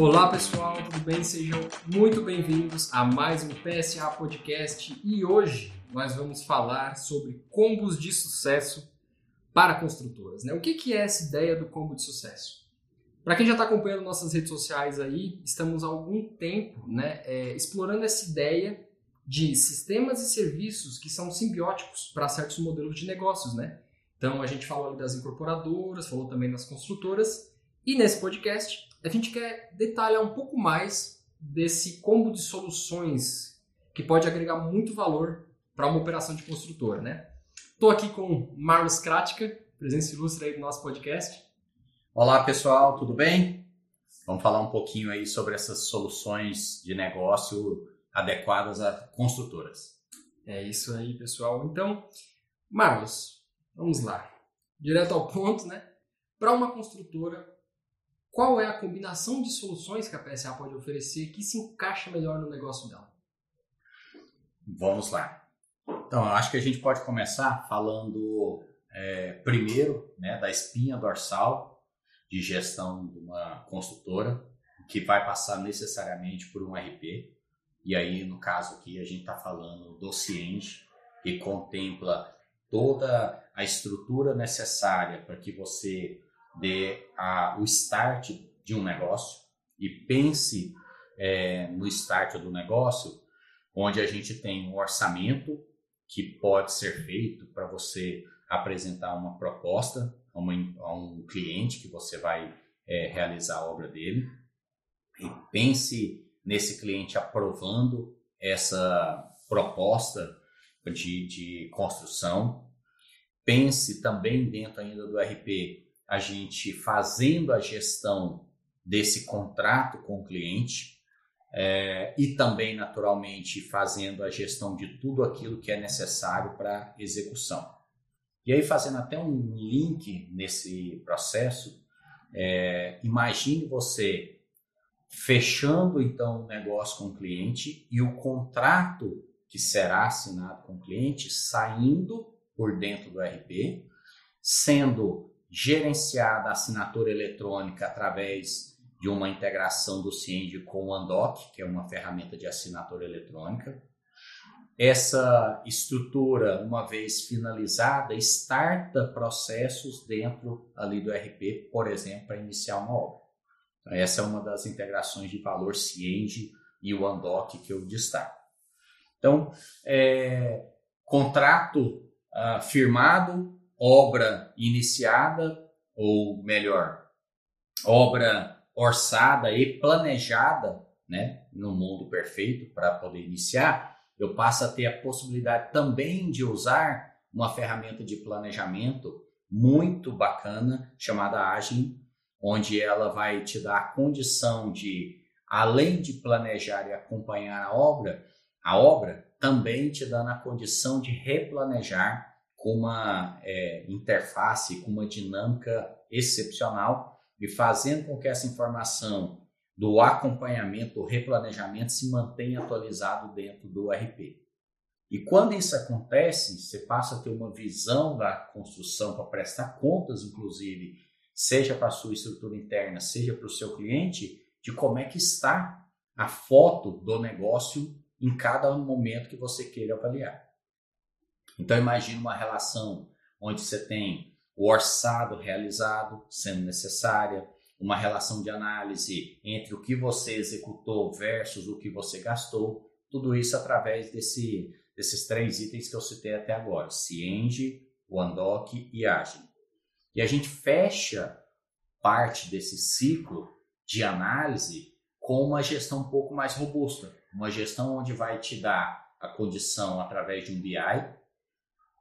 Olá pessoal, tudo bem? Sejam muito bem-vindos a mais um PSA Podcast e hoje nós vamos falar sobre combos de sucesso para construtoras. Né? O que, que é essa ideia do combo de sucesso? Para quem já está acompanhando nossas redes sociais aí, estamos há algum tempo né, é, explorando essa ideia de sistemas e serviços que são simbióticos para certos modelos de negócios, né? Então a gente falou das incorporadoras, falou também das construtoras e nesse podcast a gente quer detalhar um pouco mais desse combo de soluções que pode agregar muito valor para uma operação de construtora, né? Estou aqui com Marlos Kratka, presença ilustre aí do nosso podcast. Olá pessoal, tudo bem? Vamos falar um pouquinho aí sobre essas soluções de negócio adequadas a construtoras. É isso aí, pessoal. Então, Marlos, vamos lá. Direto ao ponto, né? Para uma construtora, qual é a combinação de soluções que a PSA pode oferecer que se encaixa melhor no negócio dela? Vamos lá. Então, eu acho que a gente pode começar falando é, primeiro né, da espinha dorsal de gestão de uma construtora, que vai passar necessariamente por um RP. E aí, no caso aqui, a gente está falando do Cienge, que contempla toda a estrutura necessária para que você dê a, o start de um negócio e pense é, no start do negócio, onde a gente tem um orçamento que pode ser feito para você apresentar uma proposta a, uma, a, um cliente que você vai é, realizar a obra dele e pense nesse cliente aprovando essa proposta de, de construção. Pense também dentro ainda do RP a gente fazendo a gestão desse contrato com o cliente é, e também, naturalmente, fazendo a gestão de tudo aquilo que é necessário para execução. E aí, fazendo até um link nesse processo, é, imagine você fechando então o negócio com o cliente e o contrato que será assinado com o cliente saindo por dentro do RP, sendo gerenciada a assinatura eletrônica através de uma integração do Ciend com o Andoc, que é uma ferramenta de assinatura eletrônica. Essa estrutura, uma vez finalizada, starta processos dentro ali do RP, por exemplo, para iniciar uma obra. Então, essa é uma das integrações de valor Ciend e o Andoc que eu destaco. Então, é, contrato ah, firmado, obra iniciada, ou melhor, obra orçada e planejada, né, no mundo perfeito para poder iniciar, eu passo a ter a possibilidade também de usar uma ferramenta de planejamento muito bacana chamada Agile, onde ela vai te dar a condição de, além de planejar e acompanhar a obra, a obra também te dando a condição de replanejar com uma é, interface, com uma dinâmica excepcional e fazendo com que essa informação do acompanhamento, do replanejamento se mantenha atualizado dentro do RP. E quando isso acontece, você passa a ter uma visão da construção para prestar contas, inclusive, seja para a sua estrutura interna, seja para o seu cliente, de como é que está a foto do negócio em cada momento que você queira avaliar. Então imagine uma relação onde você tem o orçado realizado sendo necessária, uma relação de análise entre o que você executou versus o que você gastou, tudo isso através desse, desses três itens que eu citei até agora, Cienge, OneDoc e Agile. E a gente fecha parte desse ciclo de análise com uma gestão um pouco mais robusta, uma gestão onde vai te dar a condição através de um BI,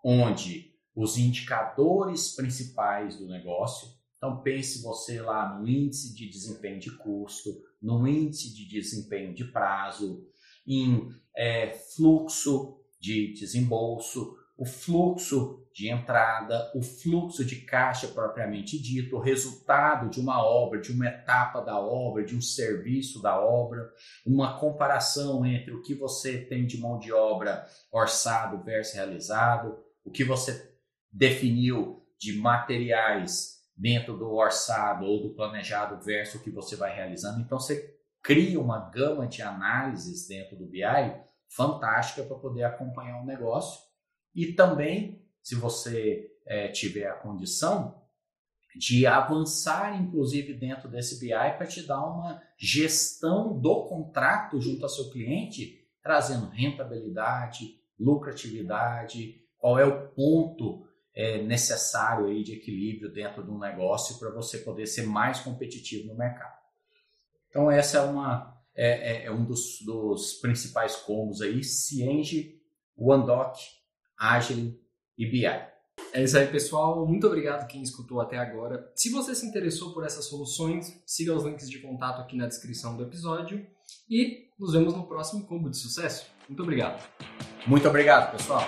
onde os indicadores principais do negócio. Então, pense você lá no índice de desempenho de custo, no índice de desempenho de prazo, em é, fluxo de desembolso, o fluxo de entrada, o fluxo de caixa propriamente dito, o resultado de uma obra, de uma etapa da obra, de um serviço da obra, uma comparação entre o que você tem de mão de obra orçado versus realizado, o que você definiu de materiais dentro do orçado ou do planejado versus o que você vai realizando. Então você cria uma gama de análises dentro do BI fantástica para poder acompanhar o negócio e também, se você é, tiver a condição, de avançar, inclusive, dentro desse BI para te dar uma gestão do contrato junto ao seu cliente, trazendo rentabilidade, lucratividade, qual é o ponto é, necessário aí de equilíbrio dentro de um negócio para você poder ser mais competitivo no mercado. Então essa é uma é, é, é um dos, dos, principais combos aí, Cienge, OneDoc, Agile e BI. É isso aí, pessoal. Muito obrigado quem escutou até agora. Se você se interessou por essas soluções, siga os links de contato aqui na descrição do episódio e nos vemos no próximo combo de sucesso. Muito obrigado. Muito obrigado, pessoal.